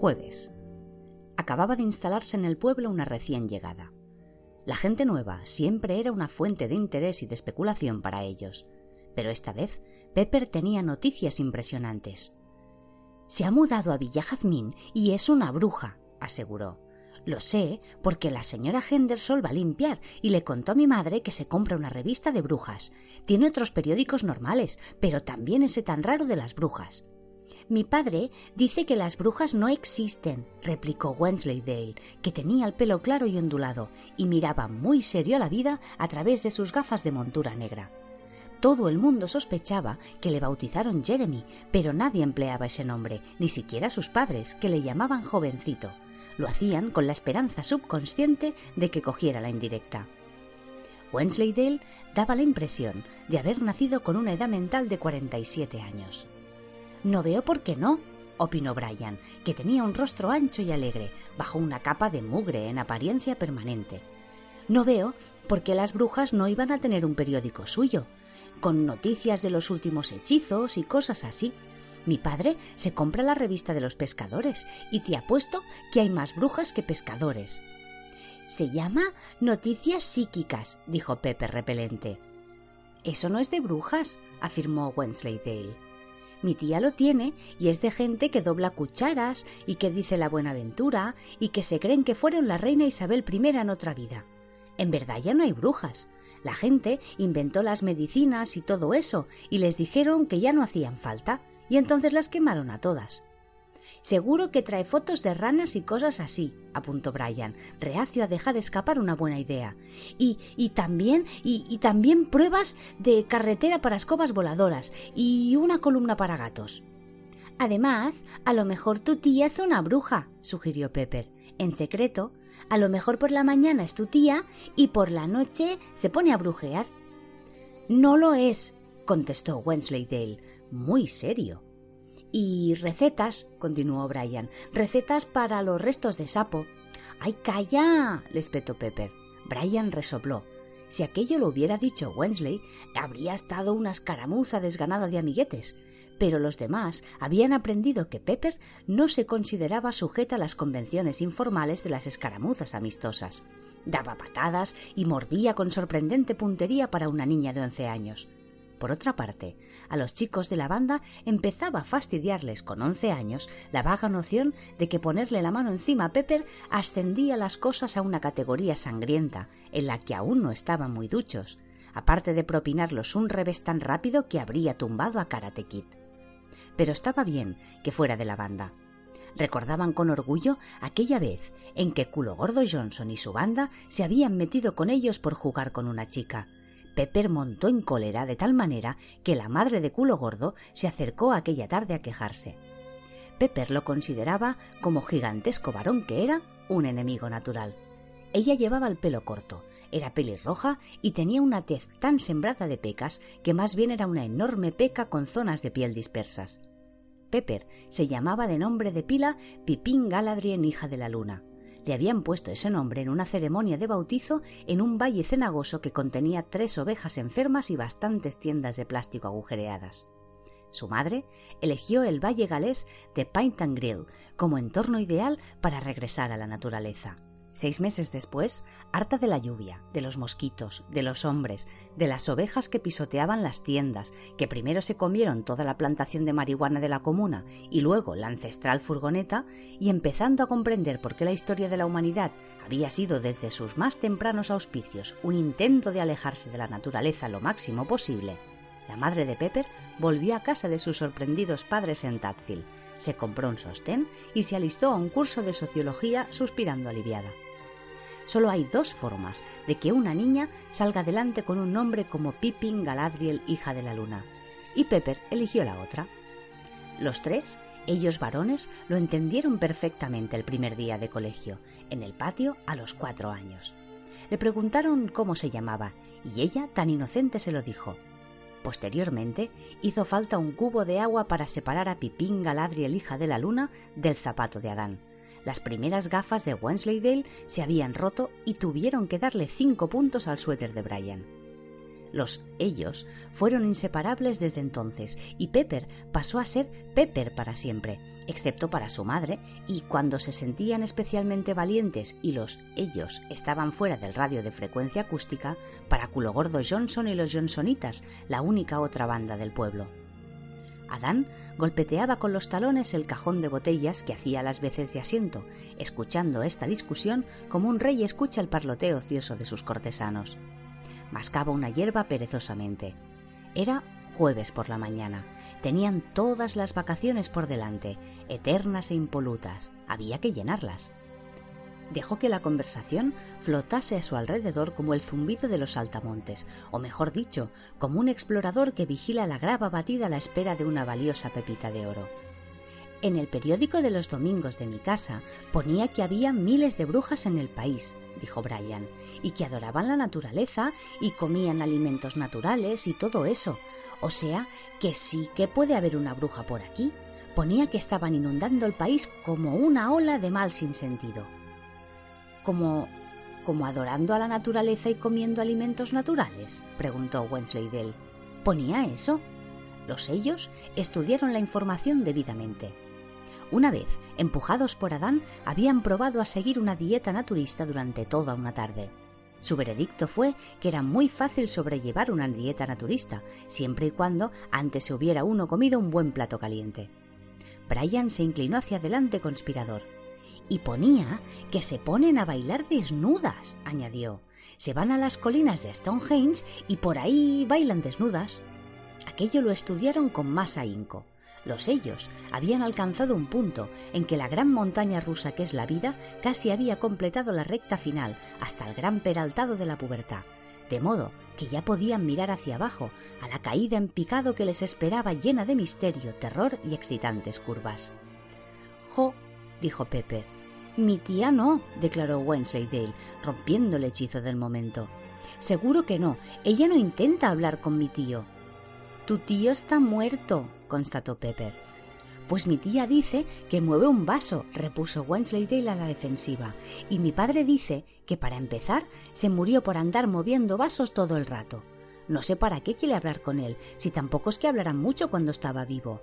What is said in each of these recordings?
Jueves. Acababa de instalarse en el pueblo una recién llegada. La gente nueva siempre era una fuente de interés y de especulación para ellos, pero esta vez Pepper tenía noticias impresionantes. Se ha mudado a Villa Jazmín y es una bruja, aseguró. Lo sé porque la señora Henderson va a limpiar y le contó a mi madre que se compra una revista de brujas. Tiene otros periódicos normales, pero también ese tan raro de las brujas. Mi padre dice que las brujas no existen, replicó Wensleydale, que tenía el pelo claro y ondulado, y miraba muy serio a la vida a través de sus gafas de montura negra. Todo el mundo sospechaba que le bautizaron Jeremy, pero nadie empleaba ese nombre, ni siquiera sus padres, que le llamaban jovencito. Lo hacían con la esperanza subconsciente de que cogiera la indirecta. Wensleydale daba la impresión de haber nacido con una edad mental de 47 años. No veo por qué no, opinó Brian, que tenía un rostro ancho y alegre, bajo una capa de mugre en apariencia permanente. No veo por qué las brujas no iban a tener un periódico suyo, con noticias de los últimos hechizos y cosas así. Mi padre se compra la revista de los pescadores y te apuesto que hay más brujas que pescadores. Se llama Noticias Psíquicas, dijo Pepe repelente. Eso no es de brujas, afirmó Wensleydale. Mi tía lo tiene y es de gente que dobla cucharas y que dice la buenaventura y que se creen que fueron la reina Isabel I en otra vida. En verdad ya no hay brujas. La gente inventó las medicinas y todo eso y les dijeron que ya no hacían falta y entonces las quemaron a todas. Seguro que trae fotos de ranas y cosas así, apuntó Brian, reacio a dejar escapar una buena idea. Y, y también, y, y también pruebas de carretera para escobas voladoras y una columna para gatos. Además, a lo mejor tu tía es una bruja, sugirió Pepper. En secreto, a lo mejor por la mañana es tu tía y por la noche se pone a brujear. No lo es, contestó Wensleydale, muy serio. Y recetas, continuó Brian, recetas para los restos de sapo. ¡Ay, calla! le espetó Pepper. Brian resopló. Si aquello lo hubiera dicho Wensley, habría estado una escaramuza desganada de amiguetes. Pero los demás habían aprendido que Pepper no se consideraba sujeta a las convenciones informales de las escaramuzas amistosas. Daba patadas y mordía con sorprendente puntería para una niña de once años. Por otra parte, a los chicos de la banda empezaba a fastidiarles con once años la vaga noción de que ponerle la mano encima a Pepper ascendía las cosas a una categoría sangrienta en la que aún no estaban muy duchos, aparte de propinarlos un revés tan rápido que habría tumbado a Karate Kid. Pero estaba bien que fuera de la banda. Recordaban con orgullo aquella vez en que Culo Gordo Johnson y su banda se habían metido con ellos por jugar con una chica, Pepper montó en cólera de tal manera que la madre de culo gordo se acercó aquella tarde a quejarse. Pepper lo consideraba, como gigantesco varón que era, un enemigo natural. Ella llevaba el pelo corto, era pelirroja y tenía una tez tan sembrada de pecas que más bien era una enorme peca con zonas de piel dispersas. Pepper se llamaba de nombre de pila Pipín Galadrien, hija de la luna le habían puesto ese nombre en una ceremonia de bautizo en un valle cenagoso que contenía tres ovejas enfermas y bastantes tiendas de plástico agujereadas. Su madre eligió el valle galés de Pint and Grill como entorno ideal para regresar a la naturaleza. Seis meses después, harta de la lluvia, de los mosquitos, de los hombres, de las ovejas que pisoteaban las tiendas, que primero se comieron toda la plantación de marihuana de la comuna y luego la ancestral furgoneta, y empezando a comprender por qué la historia de la humanidad había sido desde sus más tempranos auspicios un intento de alejarse de la naturaleza lo máximo posible, la madre de Pepper volvió a casa de sus sorprendidos padres en Tadfield, se compró un sostén y se alistó a un curso de sociología suspirando aliviada. Solo hay dos formas de que una niña salga adelante con un nombre como Pippin Galadriel, hija de la luna, y Pepper eligió la otra. Los tres, ellos varones, lo entendieron perfectamente el primer día de colegio, en el patio a los cuatro años. Le preguntaron cómo se llamaba, y ella, tan inocente, se lo dijo. Posteriormente, hizo falta un cubo de agua para separar a Pipín Galadriel, hija de la luna, del zapato de Adán. Las primeras gafas de Wensleydale se habían roto y tuvieron que darle cinco puntos al suéter de Brian. Los ellos fueron inseparables desde entonces y Pepper pasó a ser Pepper para siempre, excepto para su madre, y cuando se sentían especialmente valientes y los ellos estaban fuera del radio de frecuencia acústica, para Culo Gordo Johnson y los Johnsonitas, la única otra banda del pueblo. Adán golpeteaba con los talones el cajón de botellas que hacía las veces de asiento, escuchando esta discusión como un rey escucha el parloteo ocioso de sus cortesanos. Mascaba una hierba perezosamente. Era jueves por la mañana. Tenían todas las vacaciones por delante, eternas e impolutas. Había que llenarlas. Dejó que la conversación flotase a su alrededor como el zumbido de los saltamontes, o mejor dicho, como un explorador que vigila la grava batida a la espera de una valiosa pepita de oro. En el periódico de los domingos de mi casa ponía que había miles de brujas en el país, dijo Brian, y que adoraban la naturaleza y comían alimentos naturales y todo eso. O sea, que sí que puede haber una bruja por aquí. Ponía que estaban inundando el país como una ola de mal sin sentido. Como como adorando a la naturaleza y comiendo alimentos naturales? preguntó Wensleydale. ¿Ponía eso? Los ellos estudiaron la información debidamente. Una vez, empujados por Adán, habían probado a seguir una dieta naturista durante toda una tarde. Su veredicto fue que era muy fácil sobrellevar una dieta naturista, siempre y cuando antes se hubiera uno comido un buen plato caliente. Brian se inclinó hacia adelante conspirador. Y ponía que se ponen a bailar desnudas, añadió. Se van a las colinas de Stonehenge y por ahí bailan desnudas. Aquello lo estudiaron con más ahínco. Los ellos habían alcanzado un punto en que la gran montaña rusa que es la vida casi había completado la recta final hasta el gran peraltado de la pubertad, de modo que ya podían mirar hacia abajo a la caída en picado que les esperaba llena de misterio, terror y excitantes curvas. Jo, dijo Pepper. Mi tía no, declaró Wensleydale, rompiendo el hechizo del momento. Seguro que no. Ella no intenta hablar con mi tío. Tu tío está muerto, constató Pepper. Pues mi tía dice que mueve un vaso, repuso Wensleydale a la defensiva, y mi padre dice que para empezar se murió por andar moviendo vasos todo el rato. No sé para qué quiere hablar con él, si tampoco es que hablaran mucho cuando estaba vivo.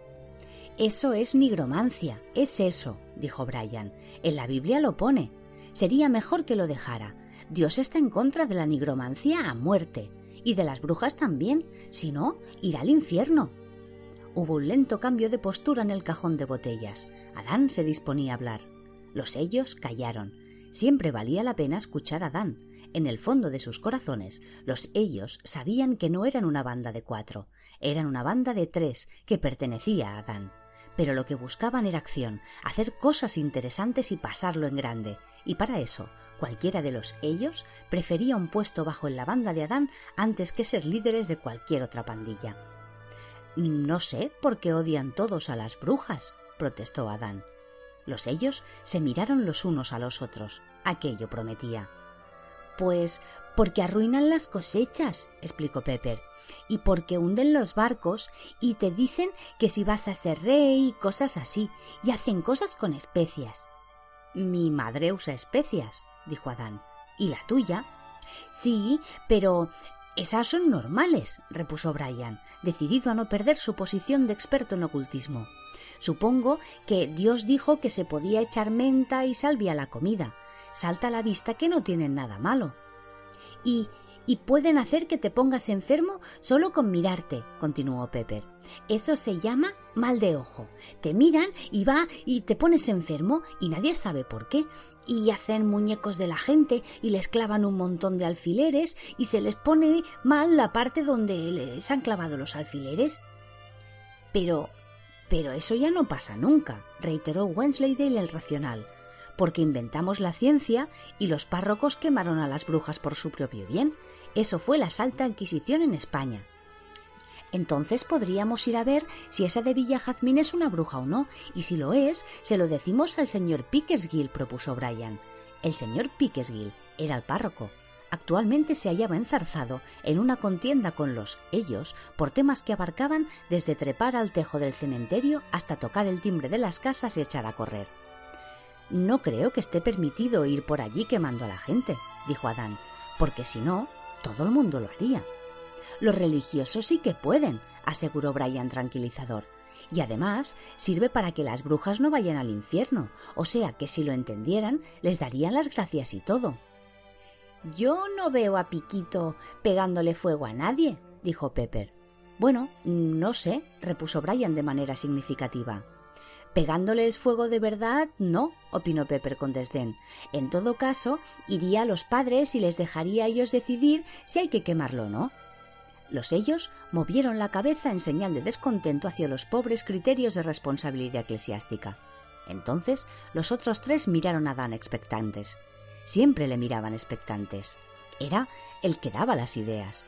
Eso es nigromancia, es eso, dijo Brian. En la Biblia lo pone. Sería mejor que lo dejara. Dios está en contra de la nigromancia a muerte, y de las brujas también, si no, irá al infierno. Hubo un lento cambio de postura en el cajón de botellas. Adán se disponía a hablar. Los ellos callaron. Siempre valía la pena escuchar a Adán. En el fondo de sus corazones, los ellos sabían que no eran una banda de cuatro, eran una banda de tres que pertenecía a Adán. Pero lo que buscaban era acción, hacer cosas interesantes y pasarlo en grande, y para eso cualquiera de los ellos prefería un puesto bajo en la banda de Adán antes que ser líderes de cualquier otra pandilla. No sé por qué odian todos a las brujas, protestó Adán. Los ellos se miraron los unos a los otros. Aquello prometía. Pues porque arruinan las cosechas, explicó Pepper, y porque hunden los barcos y te dicen que si vas a ser rey y cosas así, y hacen cosas con especias. Mi madre usa especias, dijo Adán. ¿Y la tuya? Sí, pero esas son normales, repuso Brian, decidido a no perder su posición de experto en ocultismo. Supongo que Dios dijo que se podía echar menta y salvia a la comida. Salta a la vista que no tienen nada malo. Y y pueden hacer que te pongas enfermo solo con mirarte, continuó Pepper. Eso se llama mal de ojo. Te miran y va y te pones enfermo y nadie sabe por qué. Y hacen muñecos de la gente y les clavan un montón de alfileres y se les pone mal la parte donde les han clavado los alfileres. Pero, pero eso ya no pasa nunca, reiteró Wensleydale el racional, porque inventamos la ciencia y los párrocos quemaron a las brujas por su propio bien eso fue la Salta Inquisición en España. Entonces podríamos ir a ver si esa de Villa Jazmín es una bruja o no, y si lo es, se lo decimos al señor Pickersgill, propuso Brian. El señor Pickersgill era el párroco. Actualmente se hallaba enzarzado en una contienda con los ellos por temas que abarcaban desde trepar al tejo del cementerio hasta tocar el timbre de las casas y echar a correr. No creo que esté permitido ir por allí quemando a la gente, dijo Adán, porque si no, todo el mundo lo haría. Los religiosos sí que pueden, aseguró Brian tranquilizador, Y además sirve para que las brujas no vayan al infierno, o sea que si lo entendieran les darían las gracias y todo. Yo no veo a Piquito pegándole fuego a nadie, dijo Pepper. Bueno, no sé, repuso Brian de manera significativa. Pegándoles fuego de verdad, no, opinó Pepper con desdén. En todo caso, iría a los padres y les dejaría a ellos decidir si hay que quemarlo o no. Los ellos movieron la cabeza en señal de descontento hacia los pobres criterios de responsabilidad eclesiástica. Entonces los otros tres miraron a Dan expectantes. Siempre le miraban expectantes. Era el que daba las ideas.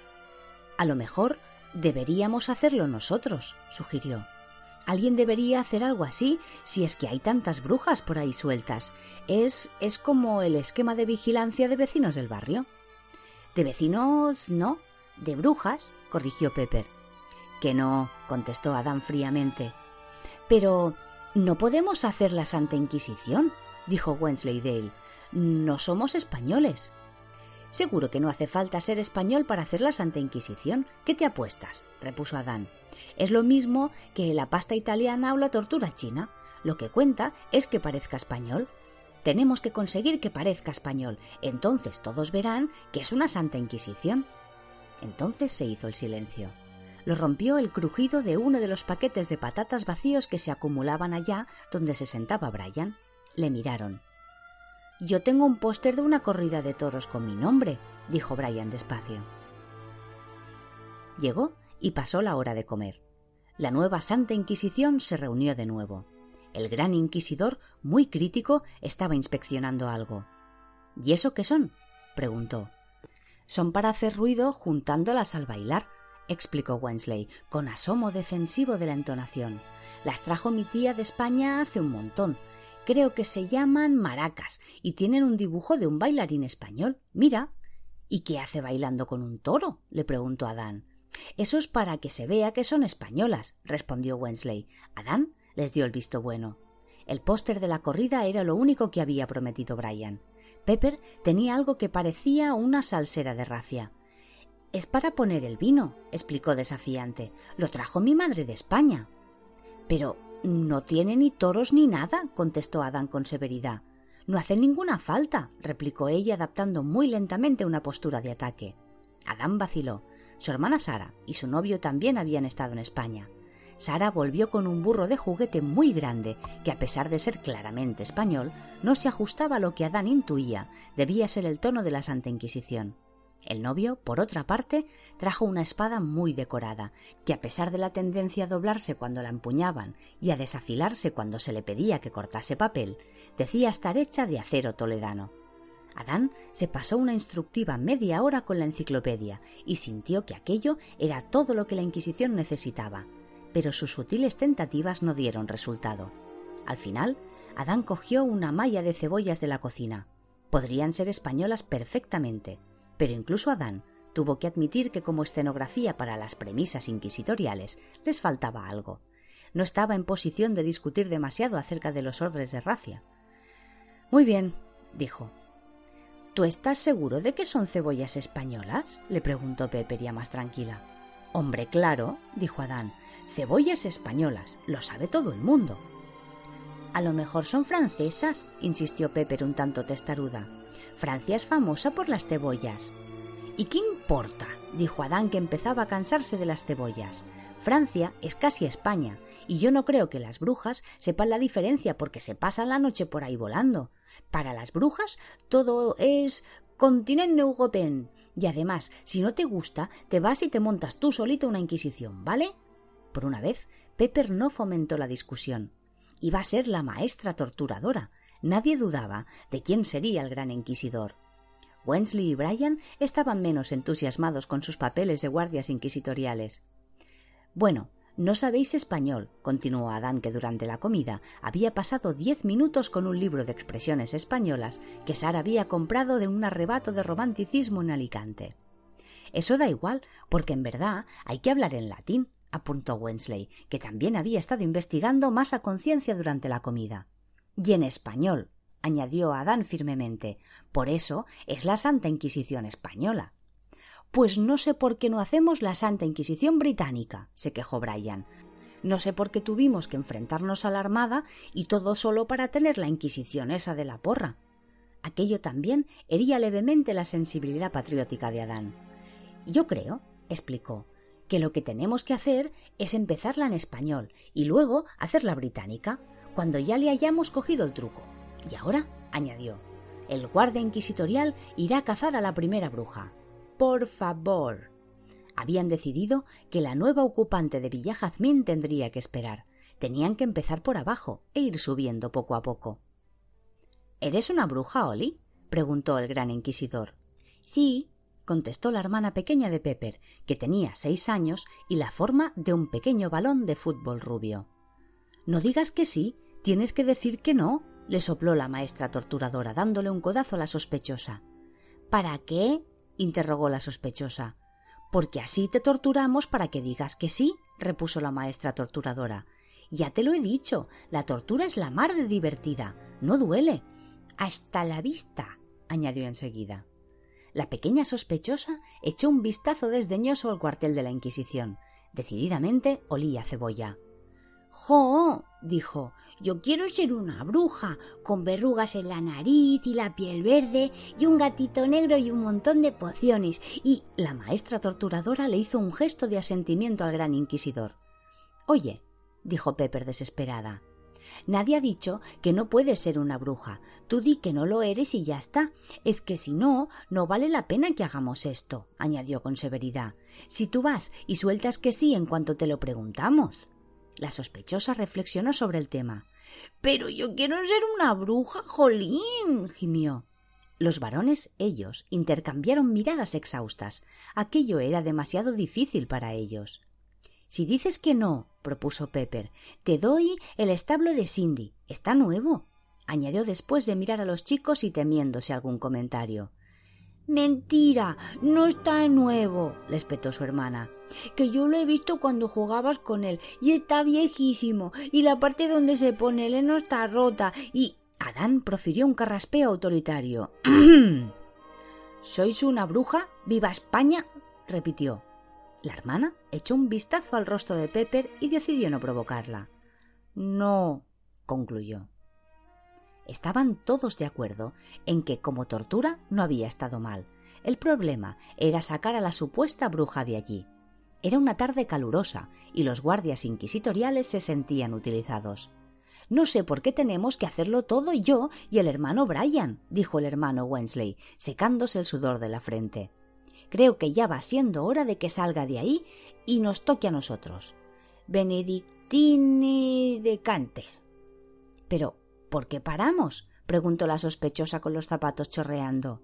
A lo mejor deberíamos hacerlo nosotros, sugirió. Alguien debería hacer algo así si es que hay tantas brujas por ahí sueltas. Es es como el esquema de vigilancia de vecinos del barrio. De vecinos no, de brujas, corrigió Pepper. Que no, contestó Adán fríamente. Pero no podemos hacer la Santa Inquisición, dijo Wensleydale. No somos españoles. Seguro que no hace falta ser español para hacer la Santa Inquisición. ¿Qué te apuestas? repuso Adán. Es lo mismo que la pasta italiana o la tortura china. Lo que cuenta es que parezca español. Tenemos que conseguir que parezca español. Entonces todos verán que es una Santa Inquisición. Entonces se hizo el silencio. Lo rompió el crujido de uno de los paquetes de patatas vacíos que se acumulaban allá donde se sentaba Brian. Le miraron. Yo tengo un póster de una corrida de toros con mi nombre, dijo Brian despacio. Llegó y pasó la hora de comer. La nueva Santa Inquisición se reunió de nuevo. El gran inquisidor, muy crítico, estaba inspeccionando algo. ¿Y eso qué son? preguntó. Son para hacer ruido juntándolas al bailar, explicó Wensley, con asomo defensivo de la entonación. Las trajo mi tía de España hace un montón. Creo que se llaman maracas y tienen un dibujo de un bailarín español. Mira. ¿Y qué hace bailando con un toro? le preguntó Adán. Eso es para que se vea que son españolas, respondió Wensley. Adán les dio el visto bueno. El póster de la corrida era lo único que había prometido Brian. Pepper tenía algo que parecía una salsera de rafia. Es para poner el vino, explicó desafiante. Lo trajo mi madre de España. Pero no tiene ni toros ni nada, contestó Adán con severidad. No hace ninguna falta, replicó ella, adaptando muy lentamente una postura de ataque. Adán vaciló. Su hermana Sara y su novio también habían estado en España. Sara volvió con un burro de juguete muy grande, que a pesar de ser claramente español, no se ajustaba a lo que Adán intuía, debía ser el tono de la Santa Inquisición. El novio, por otra parte, trajo una espada muy decorada, que a pesar de la tendencia a doblarse cuando la empuñaban y a desafilarse cuando se le pedía que cortase papel, decía estar hecha de acero toledano. Adán se pasó una instructiva media hora con la enciclopedia y sintió que aquello era todo lo que la Inquisición necesitaba, pero sus sutiles tentativas no dieron resultado. Al final, Adán cogió una malla de cebollas de la cocina. Podrían ser españolas perfectamente, pero incluso Adán tuvo que admitir que como escenografía para las premisas inquisitoriales les faltaba algo. No estaba en posición de discutir demasiado acerca de los órdenes de racia. Muy bien, dijo. ¿Tú estás seguro de que son cebollas españolas? le preguntó Pepper ya más tranquila. Hombre, claro, dijo Adán. Cebollas españolas, lo sabe todo el mundo. A lo mejor son francesas, insistió Pepper un tanto testaruda. Francia es famosa por las cebollas. ¿Y qué importa? dijo Adán que empezaba a cansarse de las cebollas. Francia es casi España, y yo no creo que las brujas sepan la diferencia porque se pasan la noche por ahí volando. Para las brujas todo es continente europeo. Y además, si no te gusta, te vas y te montas tú solito una inquisición, ¿vale? Por una vez, Pepper no fomentó la discusión. Iba a ser la maestra torturadora. Nadie dudaba de quién sería el gran inquisidor. Wensley y Brian estaban menos entusiasmados con sus papeles de guardias inquisitoriales. Bueno, no sabéis español, continuó Adán, que durante la comida había pasado diez minutos con un libro de expresiones españolas que Sara había comprado de un arrebato de romanticismo en Alicante. Eso da igual, porque en verdad hay que hablar en latín apuntó Wensley, que también había estado investigando más a conciencia durante la comida. Y en español, añadió Adán firmemente. Por eso es la Santa Inquisición española. Pues no sé por qué no hacemos la Santa Inquisición británica, se quejó Brian. No sé por qué tuvimos que enfrentarnos a la Armada y todo solo para tener la Inquisición esa de la porra. Aquello también hería levemente la sensibilidad patriótica de Adán. Yo creo, explicó, que lo que tenemos que hacer es empezarla en español y luego hacerla británica, cuando ya le hayamos cogido el truco. Y ahora, añadió, el guardia inquisitorial irá a cazar a la primera bruja. Por favor. Habían decidido que la nueva ocupante de Villa Jazmín tendría que esperar. Tenían que empezar por abajo e ir subiendo poco a poco. ¿Eres una bruja, Oli? preguntó el gran inquisidor. Sí, contestó la hermana pequeña de Pepper, que tenía seis años y la forma de un pequeño balón de fútbol rubio. No digas que sí, tienes que decir que no, le sopló la maestra torturadora, dándole un codazo a la sospechosa. ¿Para qué? interrogó la sospechosa. Porque así te torturamos para que digas que sí, repuso la maestra torturadora. Ya te lo he dicho, la tortura es la mar de divertida, no duele. Hasta la vista, añadió enseguida. La pequeña sospechosa echó un vistazo desdeñoso al cuartel de la Inquisición. Decididamente olía cebolla. ¡Jo! dijo. Yo quiero ser una bruja, con verrugas en la nariz y la piel verde, y un gatito negro y un montón de pociones. Y la maestra torturadora le hizo un gesto de asentimiento al gran inquisidor. Oye, dijo Pepper desesperada, Nadie ha dicho que no puedes ser una bruja. Tú di que no lo eres y ya está. Es que si no, no vale la pena que hagamos esto, añadió con severidad. Si tú vas y sueltas que sí en cuanto te lo preguntamos. La sospechosa reflexionó sobre el tema. Pero yo quiero ser una bruja, jolín. gimió. Los varones, ellos, intercambiaron miradas exhaustas. Aquello era demasiado difícil para ellos. Si dices que no, propuso Pepper, te doy el establo de Cindy. Está nuevo, añadió después de mirar a los chicos y temiéndose algún comentario. Mentira, no está nuevo, le espetó su hermana. Que yo lo he visto cuando jugabas con él y está viejísimo y la parte donde se pone el heno está rota y. Adán profirió un carraspeo autoritario. ¿Sois una bruja? ¡Viva España! repitió. La hermana echó un vistazo al rostro de Pepper y decidió no provocarla. No, concluyó. Estaban todos de acuerdo en que como tortura no había estado mal. El problema era sacar a la supuesta bruja de allí. Era una tarde calurosa y los guardias inquisitoriales se sentían utilizados. No sé por qué tenemos que hacerlo todo yo y el hermano Brian, dijo el hermano Wensley, secándose el sudor de la frente. Creo que ya va siendo hora de que salga de ahí y nos toque a nosotros. Benedictini de Canter. Pero, ¿por qué paramos? preguntó la sospechosa con los zapatos chorreando.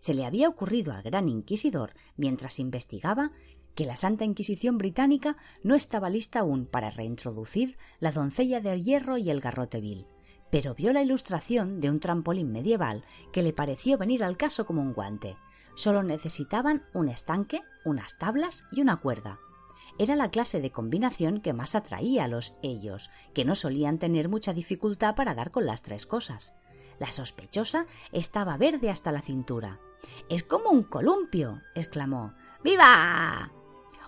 Se le había ocurrido al gran inquisidor, mientras investigaba, que la Santa Inquisición británica no estaba lista aún para reintroducir la doncella del hierro y el garrote vil, pero vio la ilustración de un trampolín medieval que le pareció venir al caso como un guante. Solo necesitaban un estanque, unas tablas y una cuerda. Era la clase de combinación que más atraía a los ellos, que no solían tener mucha dificultad para dar con las tres cosas. La sospechosa estaba verde hasta la cintura. Es como un columpio. exclamó. ¡Viva!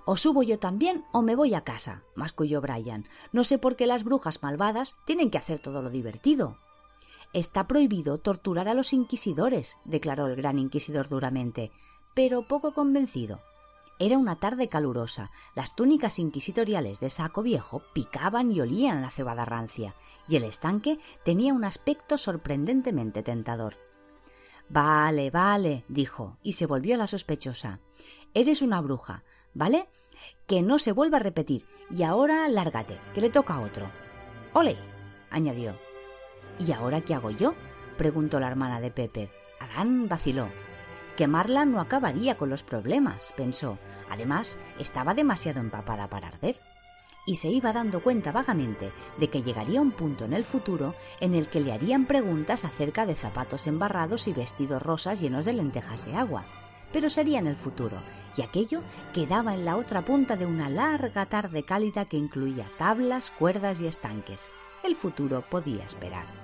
O subo yo también o me voy a casa, masculló Brian. No sé por qué las brujas malvadas tienen que hacer todo lo divertido. Está prohibido torturar a los inquisidores, declaró el gran inquisidor duramente, pero poco convencido. Era una tarde calurosa, las túnicas inquisitoriales de saco viejo picaban y olían la cebada rancia, y el estanque tenía un aspecto sorprendentemente tentador. Vale, vale, dijo, y se volvió la sospechosa. Eres una bruja, ¿vale? Que no se vuelva a repetir, y ahora lárgate, que le toca a otro. ¡Ole! añadió. ¿Y ahora qué hago yo? preguntó la hermana de Pepper. Adán vaciló. Quemarla no acabaría con los problemas, pensó. Además, estaba demasiado empapada para arder. Y se iba dando cuenta vagamente de que llegaría un punto en el futuro en el que le harían preguntas acerca de zapatos embarrados y vestidos rosas llenos de lentejas de agua. Pero sería en el futuro, y aquello quedaba en la otra punta de una larga tarde cálida que incluía tablas, cuerdas y estanques. El futuro podía esperar.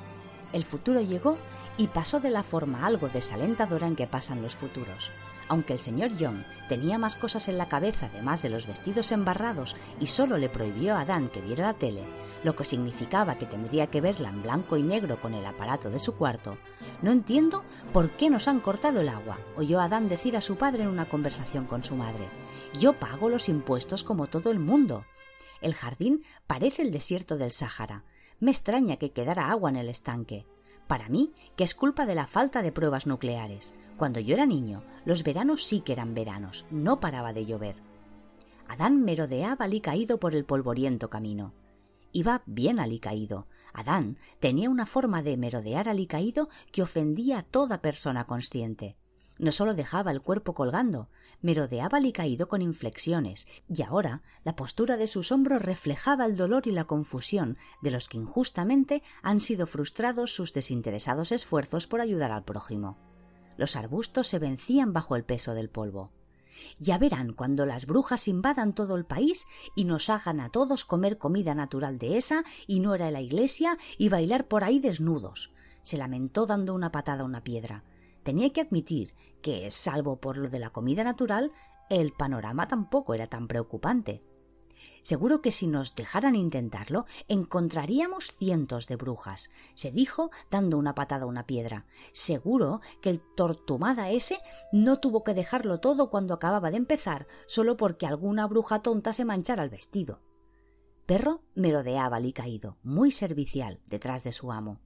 El futuro llegó y pasó de la forma algo desalentadora en que pasan los futuros. Aunque el señor Young tenía más cosas en la cabeza además de los vestidos embarrados y solo le prohibió a Adán que viera la tele, lo que significaba que tendría que verla en blanco y negro con el aparato de su cuarto, no entiendo por qué nos han cortado el agua, oyó Adán decir a su padre en una conversación con su madre. Yo pago los impuestos como todo el mundo. El jardín parece el desierto del Sáhara. Me extraña que quedara agua en el estanque. Para mí, que es culpa de la falta de pruebas nucleares. Cuando yo era niño, los veranos sí que eran veranos, no paraba de llover. Adán merodeaba alicaído por el polvoriento camino. Iba bien alicaído. Adán tenía una forma de merodear alicaído que ofendía a toda persona consciente. No solo dejaba el cuerpo colgando, merodeaba alicaído con inflexiones, y ahora la postura de sus hombros reflejaba el dolor y la confusión de los que injustamente han sido frustrados sus desinteresados esfuerzos por ayudar al prójimo los arbustos se vencían bajo el peso del polvo. Ya verán cuando las brujas invadan todo el país y nos hagan a todos comer comida natural de esa y no era la iglesia y bailar por ahí desnudos. Se lamentó dando una patada a una piedra. Tenía que admitir que, salvo por lo de la comida natural, el panorama tampoco era tan preocupante. Seguro que si nos dejaran intentarlo, encontraríamos cientos de brujas, se dijo dando una patada a una piedra. Seguro que el tortumada ese no tuvo que dejarlo todo cuando acababa de empezar, solo porque alguna bruja tonta se manchara el vestido. Perro merodeaba caído, muy servicial, detrás de su amo.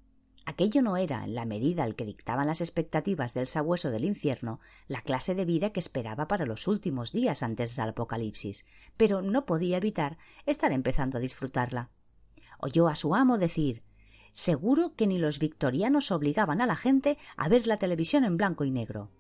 Aquello no era, en la medida al que dictaban las expectativas del sabueso del infierno, la clase de vida que esperaba para los últimos días antes del apocalipsis, pero no podía evitar estar empezando a disfrutarla. Oyó a su amo decir Seguro que ni los victorianos obligaban a la gente a ver la televisión en blanco y negro.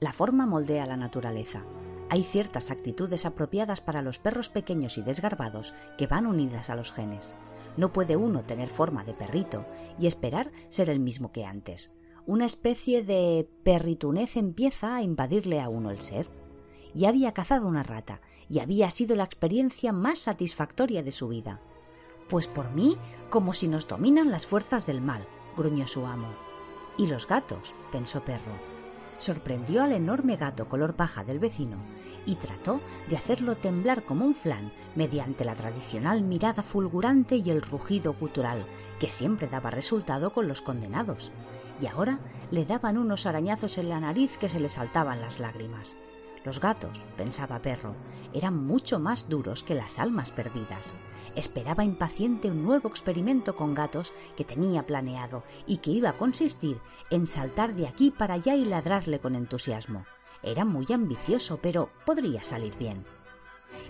La forma moldea la naturaleza. Hay ciertas actitudes apropiadas para los perros pequeños y desgarbados que van unidas a los genes. No puede uno tener forma de perrito y esperar ser el mismo que antes. Una especie de perritunez empieza a invadirle a uno el ser. Y había cazado una rata, y había sido la experiencia más satisfactoria de su vida. Pues por mí, como si nos dominan las fuerzas del mal, gruñó su amo. Y los gatos, pensó Perro sorprendió al enorme gato color paja del vecino y trató de hacerlo temblar como un flan mediante la tradicional mirada fulgurante y el rugido gutural que siempre daba resultado con los condenados. Y ahora le daban unos arañazos en la nariz que se le saltaban las lágrimas. Los gatos, pensaba Perro, eran mucho más duros que las almas perdidas. Esperaba impaciente un nuevo experimento con gatos que tenía planeado y que iba a consistir en saltar de aquí para allá y ladrarle con entusiasmo. Era muy ambicioso, pero podría salir bien.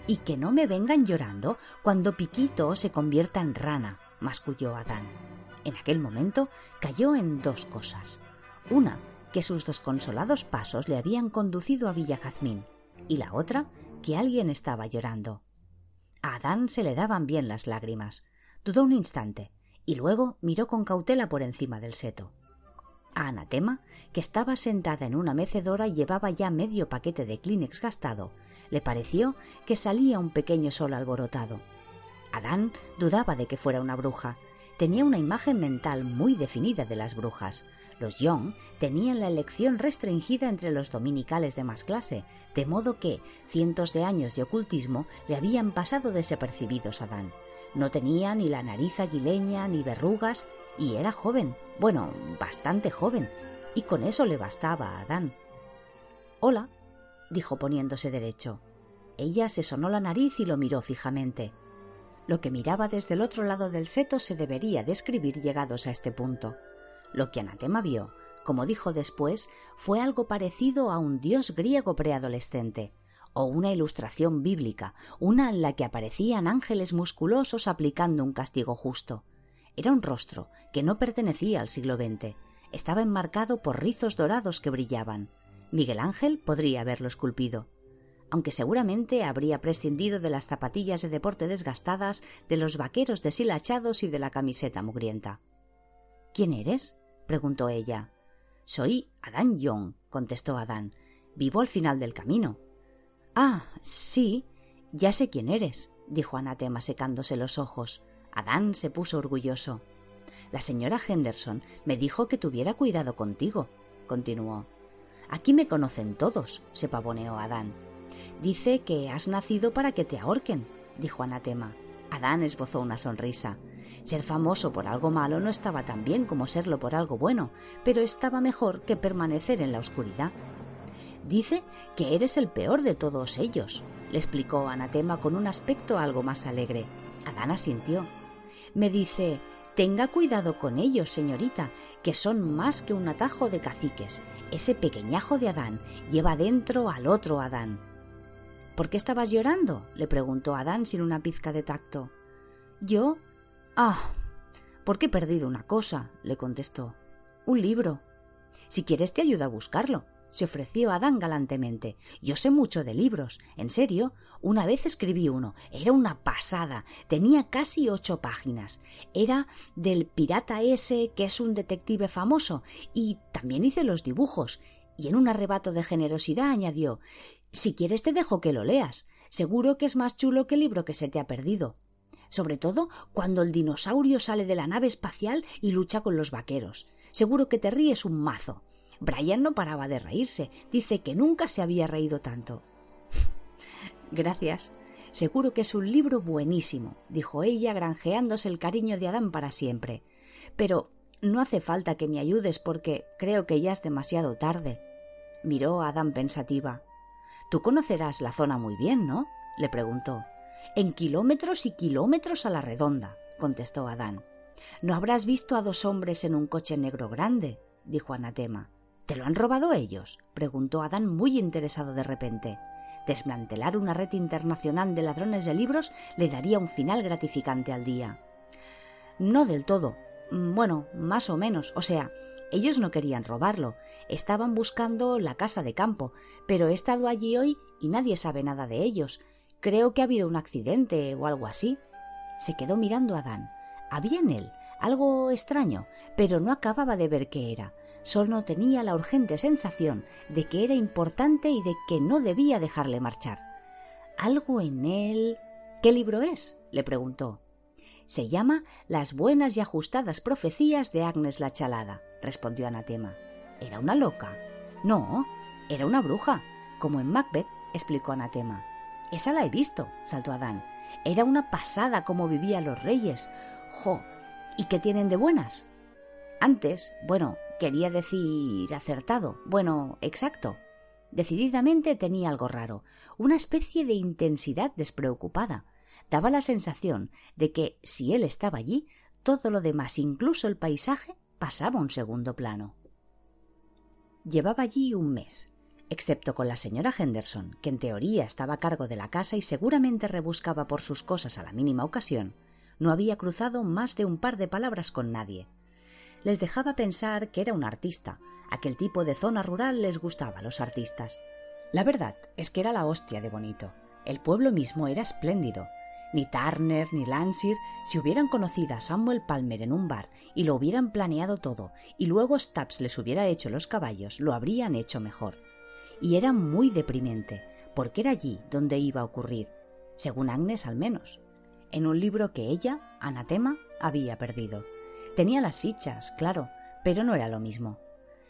Y que no me vengan llorando cuando Piquito se convierta en rana, masculló Adán. En aquel momento cayó en dos cosas. Una, que sus desconsolados pasos le habían conducido a Villa Jazmín, y la otra, que alguien estaba llorando. Adán se le daban bien las lágrimas. Dudó un instante y luego miró con cautela por encima del seto. A Anatema, que estaba sentada en una mecedora y llevaba ya medio paquete de Kleenex gastado, le pareció que salía un pequeño sol alborotado. Adán dudaba de que fuera una bruja. Tenía una imagen mental muy definida de las brujas, los Young tenían la elección restringida entre los dominicales de más clase, de modo que cientos de años de ocultismo le habían pasado desapercibidos a Dan. No tenía ni la nariz aguileña ni verrugas y era joven, bueno, bastante joven, y con eso le bastaba a Dan. Hola, dijo poniéndose derecho. Ella se sonó la nariz y lo miró fijamente. Lo que miraba desde el otro lado del seto se debería describir llegados a este punto. Lo que Anatema vio, como dijo después, fue algo parecido a un dios griego preadolescente, o una ilustración bíblica, una en la que aparecían ángeles musculosos aplicando un castigo justo. Era un rostro que no pertenecía al siglo XX. Estaba enmarcado por rizos dorados que brillaban. Miguel Ángel podría haberlo esculpido aunque seguramente habría prescindido de las zapatillas de deporte desgastadas, de los vaqueros deshilachados y de la camiseta mugrienta. ¿Quién eres? Preguntó ella. Soy Adán Young, contestó Adán. Vivo al final del camino. Ah, sí, ya sé quién eres, dijo Anatema secándose los ojos. Adán se puso orgulloso. La señora Henderson me dijo que tuviera cuidado contigo, continuó. Aquí me conocen todos, se pavoneó Adán. Dice que has nacido para que te ahorquen, dijo Anatema. Adán esbozó una sonrisa. Ser famoso por algo malo no estaba tan bien como serlo por algo bueno, pero estaba mejor que permanecer en la oscuridad. Dice que eres el peor de todos ellos, le explicó Anatema con un aspecto algo más alegre. Adán asintió. Me dice, tenga cuidado con ellos, señorita, que son más que un atajo de caciques. Ese pequeñajo de Adán lleva dentro al otro Adán. ¿Por qué estabas llorando? le preguntó Adán sin una pizca de tacto. Yo. Ah. Porque he perdido una cosa, le contestó. Un libro. Si quieres te ayudo a buscarlo se ofreció Adán galantemente. Yo sé mucho de libros. En serio, una vez escribí uno. Era una pasada. Tenía casi ocho páginas. Era del pirata ese que es un detective famoso. Y también hice los dibujos. Y en un arrebato de generosidad añadió Si quieres te dejo que lo leas. Seguro que es más chulo que el libro que se te ha perdido. Sobre todo cuando el dinosaurio sale de la nave espacial y lucha con los vaqueros. Seguro que te ríes un mazo. Brian no paraba de reírse. Dice que nunca se había reído tanto. Gracias. Seguro que es un libro buenísimo, dijo ella, granjeándose el cariño de Adán para siempre. Pero no hace falta que me ayudes porque creo que ya es demasiado tarde. Miró a Adán pensativa. Tú conocerás la zona muy bien, ¿no? le preguntó. En kilómetros y kilómetros a la redonda, contestó Adán. ¿No habrás visto a dos hombres en un coche negro grande? dijo Anatema. ¿Te lo han robado ellos? preguntó Adán muy interesado de repente. Desmantelar una red internacional de ladrones de libros le daría un final gratificante al día. No del todo. Bueno, más o menos. O sea, ellos no querían robarlo. Estaban buscando la casa de campo, pero he estado allí hoy y nadie sabe nada de ellos. Creo que ha habido un accidente o algo así. Se quedó mirando a Adán. Había en él algo extraño, pero no acababa de ver qué era. Solo tenía la urgente sensación de que era importante y de que no debía dejarle marchar. Algo en él. ¿Qué libro es? le preguntó. Se llama Las buenas y ajustadas profecías de Agnes la Chalada, respondió Anatema. ¿Era una loca? No, era una bruja, como en Macbeth, explicó Anatema. Esa la he visto, saltó Adán. Era una pasada como vivían los reyes. ¡Jo! ¿Y qué tienen de buenas? Antes, bueno, Quería decir acertado, bueno, exacto. Decididamente tenía algo raro, una especie de intensidad despreocupada. Daba la sensación de que, si él estaba allí, todo lo demás, incluso el paisaje, pasaba a un segundo plano. Llevaba allí un mes, excepto con la señora Henderson, que en teoría estaba a cargo de la casa y seguramente rebuscaba por sus cosas a la mínima ocasión, no había cruzado más de un par de palabras con nadie les dejaba pensar que era un artista. Aquel tipo de zona rural les gustaba a los artistas. La verdad es que era la hostia de bonito. El pueblo mismo era espléndido. Ni Turner ni Landseer, si hubieran conocido a Samuel Palmer en un bar y lo hubieran planeado todo, y luego Stubbs les hubiera hecho los caballos, lo habrían hecho mejor. Y era muy deprimente, porque era allí donde iba a ocurrir, según Agnes al menos, en un libro que ella, Anatema, había perdido. Tenía las fichas, claro, pero no era lo mismo.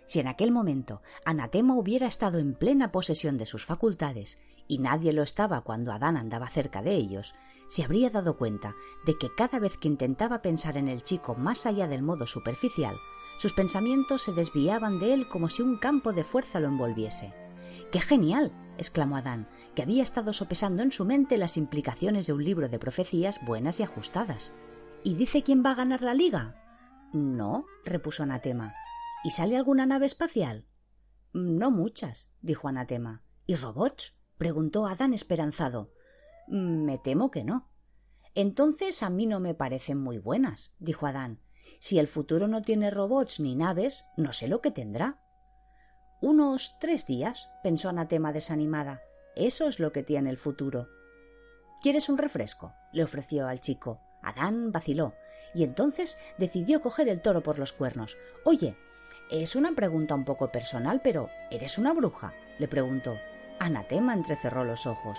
Si en aquel momento Anatema hubiera estado en plena posesión de sus facultades y nadie lo estaba cuando Adán andaba cerca de ellos, se habría dado cuenta de que cada vez que intentaba pensar en el chico más allá del modo superficial, sus pensamientos se desviaban de él como si un campo de fuerza lo envolviese. ¡Qué genial! exclamó Adán, que había estado sopesando en su mente las implicaciones de un libro de profecías buenas y ajustadas. ¿Y dice quién va a ganar la liga? No, repuso Anatema. ¿Y sale alguna nave espacial? No muchas, dijo Anatema. ¿Y robots? preguntó Adán esperanzado. Me temo que no. Entonces a mí no me parecen muy buenas, dijo Adán. Si el futuro no tiene robots ni naves, no sé lo que tendrá. Unos tres días, pensó Anatema desanimada. Eso es lo que tiene el futuro. ¿Quieres un refresco? le ofreció al chico. Adán vaciló y entonces decidió coger el toro por los cuernos. Oye, es una pregunta un poco personal, pero ¿eres una bruja? le preguntó. Anatema entrecerró los ojos.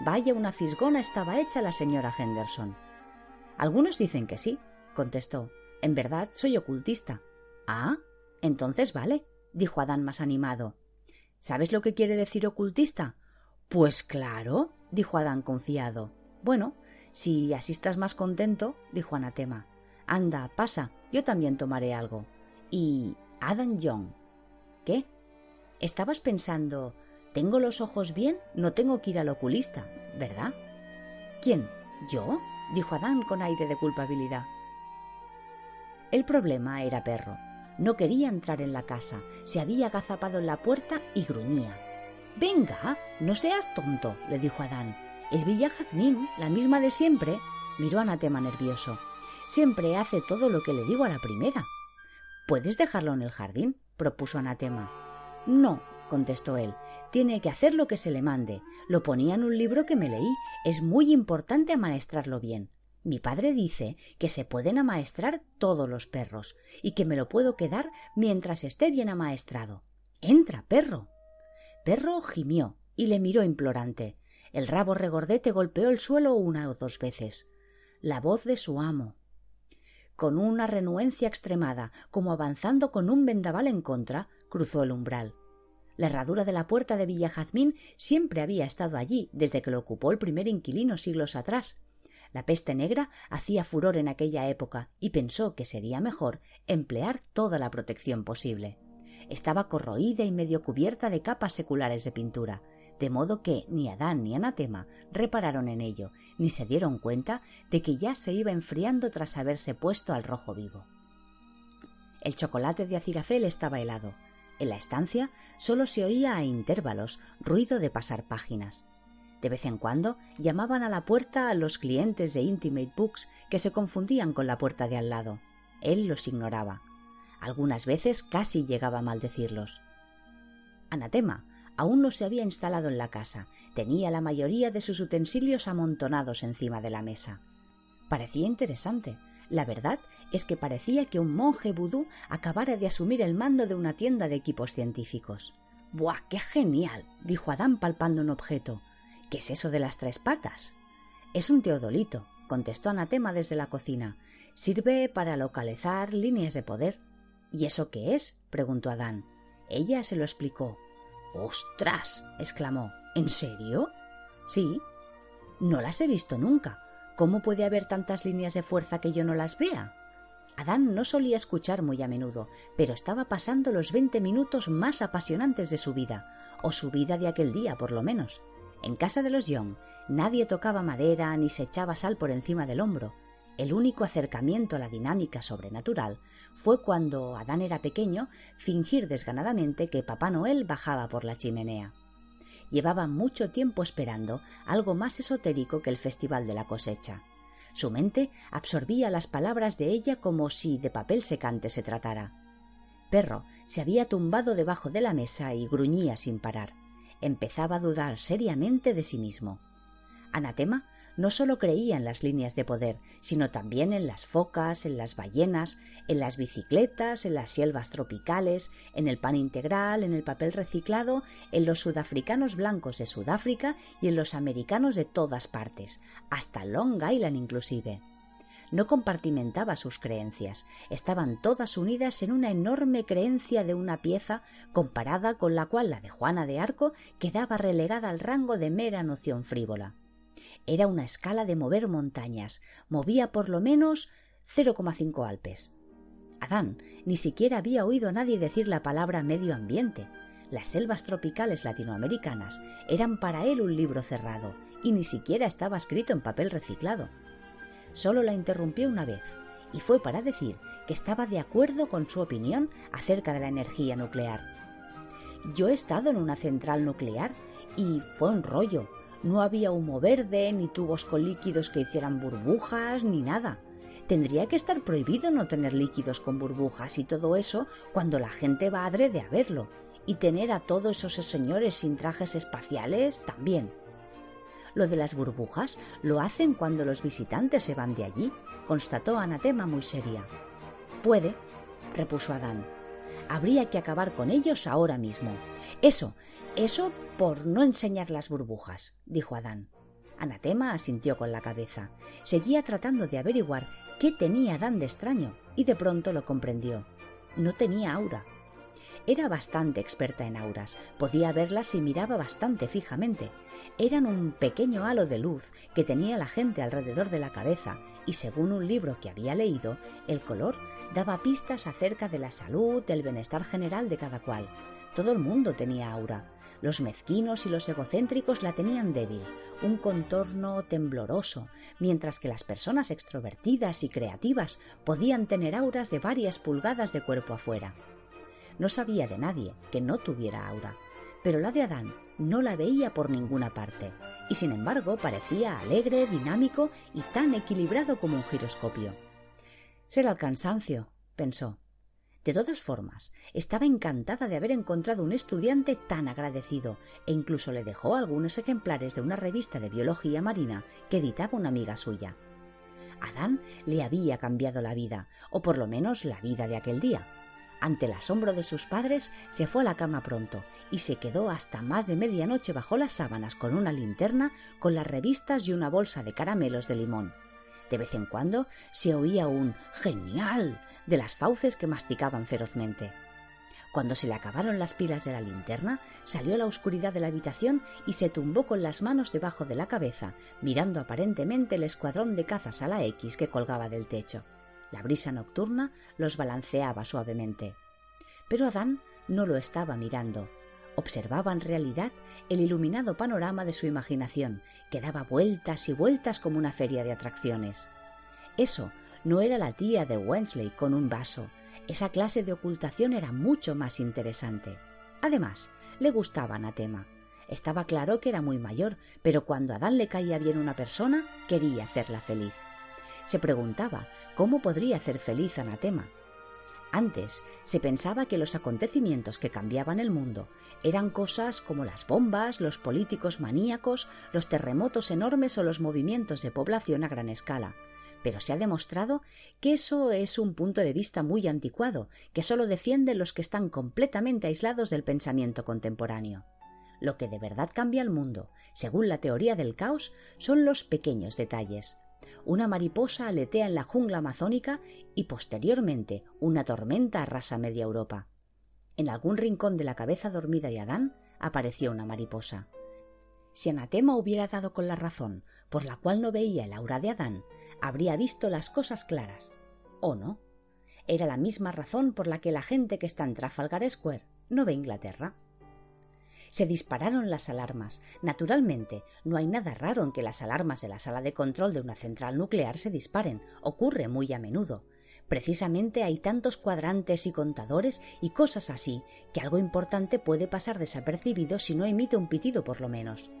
Vaya una fisgona estaba hecha la señora Henderson. Algunos dicen que sí, contestó. En verdad soy ocultista. Ah, entonces vale, dijo Adán más animado. ¿Sabes lo que quiere decir ocultista? Pues claro, dijo Adán confiado. Bueno, si así estás más contento, dijo Anatema. Anda, pasa, yo también tomaré algo. Y Adam Young. ¿Qué? Estabas pensando, tengo los ojos bien, no tengo que ir al oculista, ¿verdad? ¿Quién? ¿Yo? dijo Adán con aire de culpabilidad. El problema era perro. No quería entrar en la casa, se había agazapado en la puerta y gruñía. Venga, no seas tonto, le dijo Adán. Es Villa Jazmín, la misma de siempre. Miró a Anatema nervioso. Siempre hace todo lo que le digo a la primera. ¿Puedes dejarlo en el jardín? propuso Anatema. No, contestó él. Tiene que hacer lo que se le mande. Lo ponía en un libro que me leí. Es muy importante amaestrarlo bien. Mi padre dice que se pueden amaestrar todos los perros y que me lo puedo quedar mientras esté bien amaestrado. Entra, perro. Perro gimió y le miró implorante. El rabo regordete golpeó el suelo una o dos veces. La voz de su amo. Con una renuencia extremada, como avanzando con un vendaval en contra, cruzó el umbral. La herradura de la puerta de Villa Jazmín siempre había estado allí desde que lo ocupó el primer inquilino siglos atrás. La peste negra hacía furor en aquella época y pensó que sería mejor emplear toda la protección posible. Estaba corroída y medio cubierta de capas seculares de pintura, de modo que ni Adán ni Anatema repararon en ello, ni se dieron cuenta de que ya se iba enfriando tras haberse puesto al rojo vivo. El chocolate de Acirafel estaba helado. En la estancia solo se oía a intervalos ruido de pasar páginas. De vez en cuando llamaban a la puerta a los clientes de Intimate Books que se confundían con la puerta de al lado. Él los ignoraba. Algunas veces casi llegaba a maldecirlos. Anatema aún no se había instalado en la casa. Tenía la mayoría de sus utensilios amontonados encima de la mesa. Parecía interesante. La verdad es que parecía que un monje vudú acabara de asumir el mando de una tienda de equipos científicos. ¡Buah, qué genial! dijo Adán palpando un objeto. ¿Qué es eso de las tres patas? Es un teodolito, contestó Anatema desde la cocina. Sirve para localizar líneas de poder. ¿Y eso qué es? preguntó Adán. Ella se lo explicó. ¡Ostras! exclamó. ¿En serio? Sí. No las he visto nunca. ¿Cómo puede haber tantas líneas de fuerza que yo no las vea? Adán no solía escuchar muy a menudo, pero estaba pasando los veinte minutos más apasionantes de su vida, o su vida de aquel día, por lo menos. En casa de los Young nadie tocaba madera ni se echaba sal por encima del hombro. El único acercamiento a la dinámica sobrenatural fue cuando Adán era pequeño fingir desganadamente que Papá Noel bajaba por la chimenea. Llevaba mucho tiempo esperando algo más esotérico que el Festival de la cosecha. Su mente absorbía las palabras de ella como si de papel secante se tratara. Perro se había tumbado debajo de la mesa y gruñía sin parar. Empezaba a dudar seriamente de sí mismo. Anatema no sólo creía en las líneas de poder, sino también en las focas, en las ballenas, en las bicicletas, en las selvas tropicales, en el pan integral, en el papel reciclado, en los sudafricanos blancos de Sudáfrica y en los americanos de todas partes, hasta Long Island inclusive. No compartimentaba sus creencias, estaban todas unidas en una enorme creencia de una pieza comparada con la cual la de Juana de Arco quedaba relegada al rango de mera noción frívola. Era una escala de mover montañas. Movía por lo menos 0,5 Alpes. Adán ni siquiera había oído a nadie decir la palabra medio ambiente. Las selvas tropicales latinoamericanas eran para él un libro cerrado y ni siquiera estaba escrito en papel reciclado. Solo la interrumpió una vez y fue para decir que estaba de acuerdo con su opinión acerca de la energía nuclear. Yo he estado en una central nuclear y fue un rollo, no había humo verde, ni tubos con líquidos que hicieran burbujas, ni nada. Tendría que estar prohibido no tener líquidos con burbujas y todo eso cuando la gente va adrede a verlo. Y tener a todos esos señores sin trajes espaciales también. Lo de las burbujas lo hacen cuando los visitantes se van de allí, constató Anatema muy seria. Puede, repuso Adán. Habría que acabar con ellos ahora mismo. Eso, eso por no enseñar las burbujas, dijo Adán. Anatema asintió con la cabeza. Seguía tratando de averiguar qué tenía Adán de extraño y de pronto lo comprendió. No tenía aura. Era bastante experta en auras, podía verlas y miraba bastante fijamente. Eran un pequeño halo de luz que tenía la gente alrededor de la cabeza y según un libro que había leído, el color daba pistas acerca de la salud, del bienestar general de cada cual. Todo el mundo tenía aura. Los mezquinos y los egocéntricos la tenían débil, un contorno tembloroso, mientras que las personas extrovertidas y creativas podían tener auras de varias pulgadas de cuerpo afuera. No sabía de nadie que no tuviera aura, pero la de Adán no la veía por ninguna parte, y sin embargo parecía alegre, dinámico y tan equilibrado como un giroscopio. Será el cansancio, pensó. De todas formas, estaba encantada de haber encontrado un estudiante tan agradecido e incluso le dejó algunos ejemplares de una revista de biología marina que editaba una amiga suya. Adán le había cambiado la vida, o por lo menos la vida de aquel día. Ante el asombro de sus padres, se fue a la cama pronto y se quedó hasta más de medianoche bajo las sábanas con una linterna, con las revistas y una bolsa de caramelos de limón. De vez en cuando se oía un genial de las fauces que masticaban ferozmente. Cuando se le acabaron las pilas de la linterna, salió a la oscuridad de la habitación y se tumbó con las manos debajo de la cabeza, mirando aparentemente el escuadrón de cazas a la X que colgaba del techo. La brisa nocturna los balanceaba suavemente. Pero Adán no lo estaba mirando. Observaba en realidad el iluminado panorama de su imaginación, que daba vueltas y vueltas como una feria de atracciones. Eso no era la tía de Wensley con un vaso. Esa clase de ocultación era mucho más interesante. Además, le gustaba Anatema. Estaba claro que era muy mayor, pero cuando Adán le caía bien una persona, quería hacerla feliz se preguntaba cómo podría hacer feliz Anatema. Antes se pensaba que los acontecimientos que cambiaban el mundo eran cosas como las bombas, los políticos maníacos, los terremotos enormes o los movimientos de población a gran escala. Pero se ha demostrado que eso es un punto de vista muy anticuado, que solo defiende los que están completamente aislados del pensamiento contemporáneo. Lo que de verdad cambia el mundo, según la teoría del caos, son los pequeños detalles, una mariposa aletea en la jungla amazónica y posteriormente una tormenta arrasa media Europa. En algún rincón de la cabeza dormida de Adán apareció una mariposa. Si Anatema hubiera dado con la razón por la cual no veía el aura de Adán, habría visto las cosas claras. ¿O no? Era la misma razón por la que la gente que está en Trafalgar Square no ve Inglaterra. Se dispararon las alarmas. Naturalmente, no hay nada raro en que las alarmas de la sala de control de una central nuclear se disparen. Ocurre muy a menudo. Precisamente hay tantos cuadrantes y contadores y cosas así que algo importante puede pasar desapercibido si no emite un pitido por lo menos.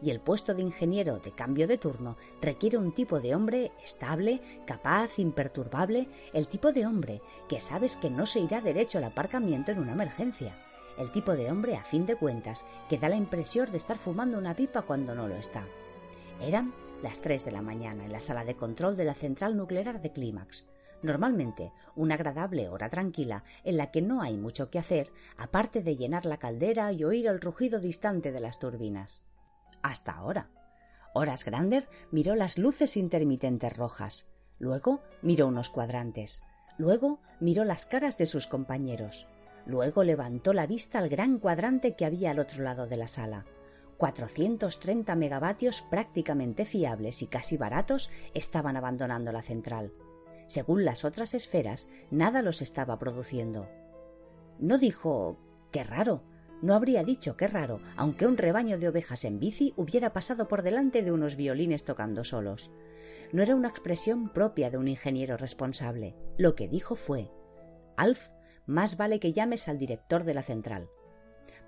Y el puesto de ingeniero de cambio de turno requiere un tipo de hombre estable, capaz, imperturbable, el tipo de hombre que sabes que no se irá derecho al aparcamiento en una emergencia el tipo de hombre, a fin de cuentas, que da la impresión de estar fumando una pipa cuando no lo está. Eran las tres de la mañana en la sala de control de la central nuclear de Clímax. Normalmente una agradable hora tranquila en la que no hay mucho que hacer aparte de llenar la caldera y oír el rugido distante de las turbinas. Hasta ahora. Horas Grander miró las luces intermitentes rojas. Luego miró unos cuadrantes. Luego miró las caras de sus compañeros. Luego levantó la vista al gran cuadrante que había al otro lado de la sala. 430 megavatios prácticamente fiables y casi baratos estaban abandonando la central. Según las otras esferas, nada los estaba produciendo. No dijo qué raro. No habría dicho qué raro, aunque un rebaño de ovejas en bici hubiera pasado por delante de unos violines tocando solos. No era una expresión propia de un ingeniero responsable. Lo que dijo fue Alf más vale que llames al director de la central.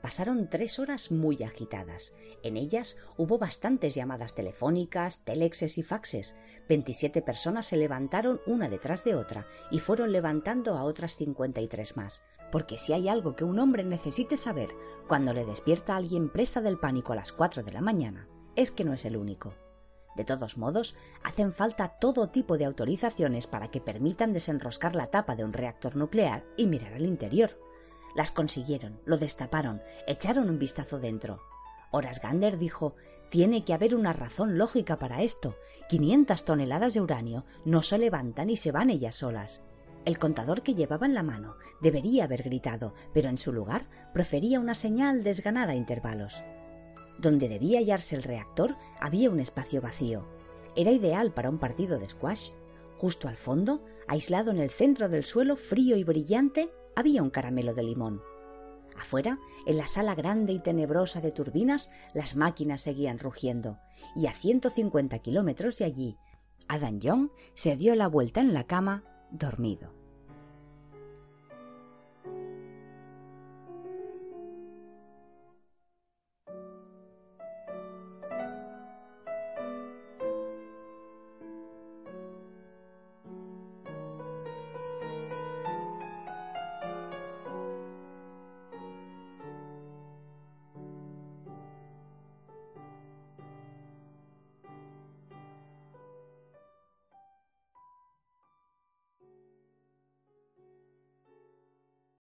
Pasaron tres horas muy agitadas. En ellas hubo bastantes llamadas telefónicas, telexes y faxes. Veintisiete personas se levantaron una detrás de otra y fueron levantando a otras cincuenta y tres más. Porque si hay algo que un hombre necesite saber cuando le despierta a alguien presa del pánico a las cuatro de la mañana, es que no es el único. De todos modos, hacen falta todo tipo de autorizaciones para que permitan desenroscar la tapa de un reactor nuclear y mirar al interior. Las consiguieron, lo destaparon, echaron un vistazo dentro. Horace Gander dijo tiene que haber una razón lógica para esto. 500 toneladas de uranio no se levantan y se van ellas solas. El contador que llevaba en la mano debería haber gritado, pero en su lugar profería una señal desganada a intervalos. Donde debía hallarse el reactor había un espacio vacío. Era ideal para un partido de squash. Justo al fondo, aislado en el centro del suelo frío y brillante, había un caramelo de limón. Afuera, en la sala grande y tenebrosa de turbinas, las máquinas seguían rugiendo, y a 150 kilómetros de allí, Adam Young se dio la vuelta en la cama, dormido.